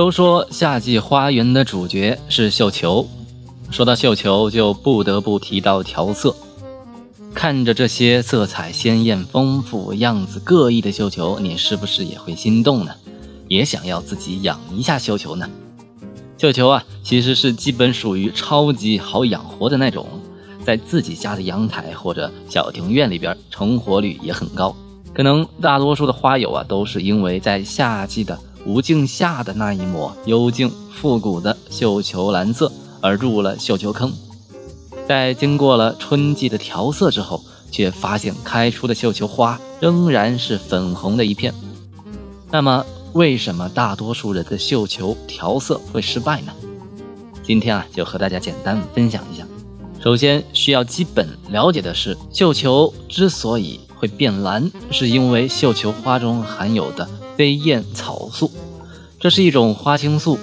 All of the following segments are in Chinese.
都说夏季花园的主角是绣球，说到绣球，就不得不提到调色。看着这些色彩鲜艳、丰富、样子各异的绣球，你是不是也会心动呢？也想要自己养一下绣球呢？绣球啊，其实是基本属于超级好养活的那种，在自己家的阳台或者小庭院里边，成活率也很高。可能大多数的花友啊，都是因为在夏季的无尽夏的那一抹幽静复古的绣球蓝色而入了绣球坑。在经过了春季的调色之后，却发现开出的绣球花仍然是粉红的一片。那么，为什么大多数人的绣球调色会失败呢？今天啊，就和大家简单分享一下。首先需要基本了解的是，绣球之所以会变蓝，是因为绣球花中含有的飞燕草素，这是一种花青素。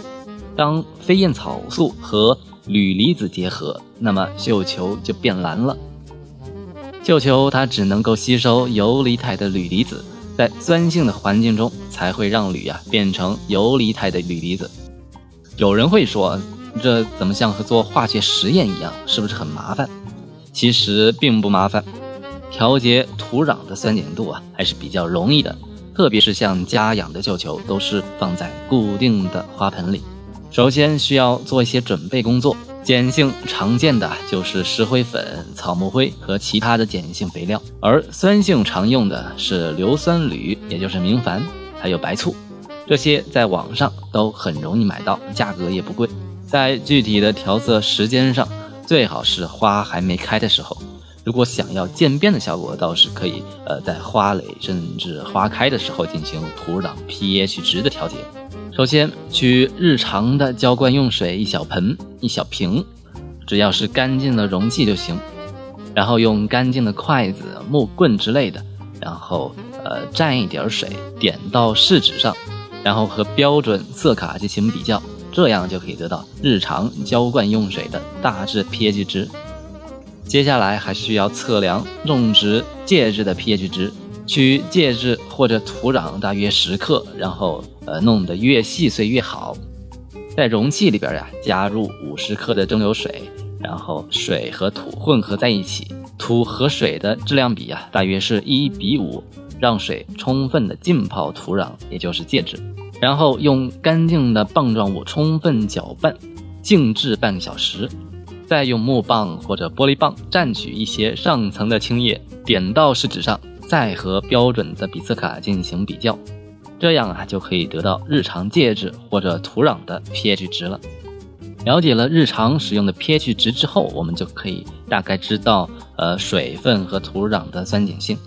当飞燕草素和铝离子结合，那么绣球就变蓝了。绣球它只能够吸收游离态的铝离子，在酸性的环境中才会让铝啊变成游离态的铝离子。有人会说，这怎么像和做化学实验一样，是不是很麻烦？其实并不麻烦，调节土壤的酸碱度啊还是比较容易的，特别是像家养的绣球，都是放在固定的花盆里。首先需要做一些准备工作，碱性常见的就是石灰粉、草木灰和其他的碱性肥料，而酸性常用的是硫酸铝，也就是明矾，还有白醋，这些在网上都很容易买到，价格也不贵。在具体的调色时间上，最好是花还没开的时候。如果想要渐变的效果，倒是可以，呃，在花蕾甚至花开的时候进行土壤 pH 值的调节。首先，取日常的浇灌用水一小盆一小瓶，只要是干净的容器就行。然后用干净的筷子、木棍之类的，然后呃蘸一点水，点到试纸上，然后和标准色卡进行比较，这样就可以得到日常浇灌用水的大致 pH 值。接下来还需要测量种植介质的 pH 值。取介质或者土壤大约十克，然后呃弄得越细碎越好。在容器里边呀，加入五十克的蒸馏水，然后水和土混合在一起，土和水的质量比啊大约是一比五，让水充分的浸泡土壤，也就是介质。然后用干净的棒状物充分搅拌，静置半个小时，再用木棒或者玻璃棒蘸取一些上层的青叶，点到试纸上。再和标准的比斯卡进行比较，这样啊就可以得到日常介质或者土壤的 pH 值了。了解了日常使用的 pH 值之后，我们就可以大概知道呃水分和土壤的酸碱性。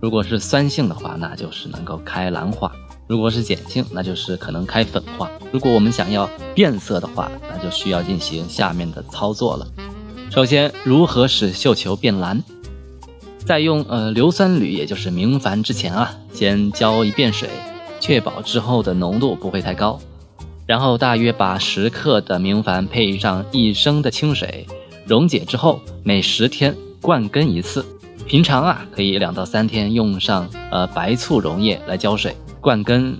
如果是酸性的话，那就是能够开兰花；如果是碱性，那就是可能开粉化。如果我们想要变色的话，那就需要进行下面的操作了。首先，如何使绣球变蓝？在用呃硫酸铝，也就是明矾之前啊，先浇一遍水，确保之后的浓度不会太高。然后大约把十克的明矾配上一升的清水，溶解之后每十天灌根一次。平常啊可以两到三天用上呃白醋溶液来浇水灌根，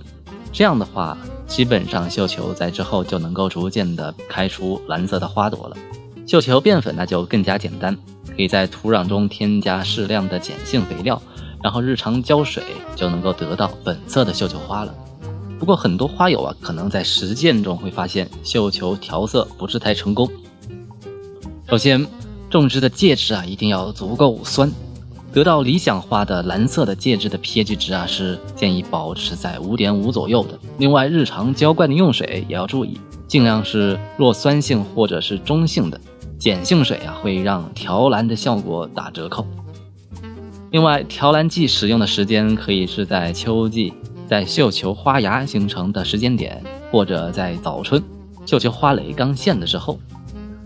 这样的话基本上绣球在之后就能够逐渐的开出蓝色的花朵了。绣球变粉那就更加简单。可以在土壤中添加适量的碱性肥料，然后日常浇水，就能够得到粉色的绣球花了。不过很多花友啊，可能在实践中会发现绣球调色不是太成功。首先，种植的介质啊一定要足够酸，得到理想化的蓝色的介质的 pH 值啊是建议保持在五点五左右的。另外，日常浇灌的用水也要注意，尽量是弱酸性或者是中性的。碱性水啊，会让调蓝的效果打折扣。另外，调蓝剂使用的时间可以是在秋季，在绣球花芽形成的时间点，或者在早春，绣球花蕾刚现的时候。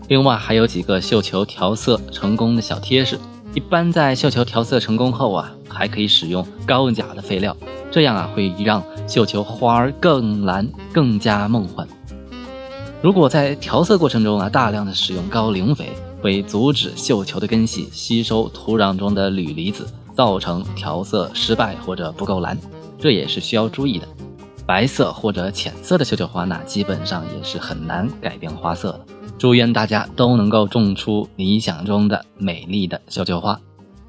另外，还有几个绣球调色成功的小贴士。一般在绣球调色成功后啊，还可以使用高钾的废料，这样啊会让绣球花儿更蓝，更加梦幻。如果在调色过程中啊，大量的使用高磷肥，会阻止绣球的根系吸收土壤中的铝离子，造成调色失败或者不够蓝，这也是需要注意的。白色或者浅色的绣球花，呢基本上也是很难改变花色的。祝愿大家都能够种出理想中的美丽的绣球花。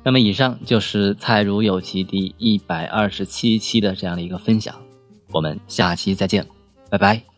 那么，以上就是菜如有其第一百二十七期的这样的一个分享。我们下期再见，拜拜。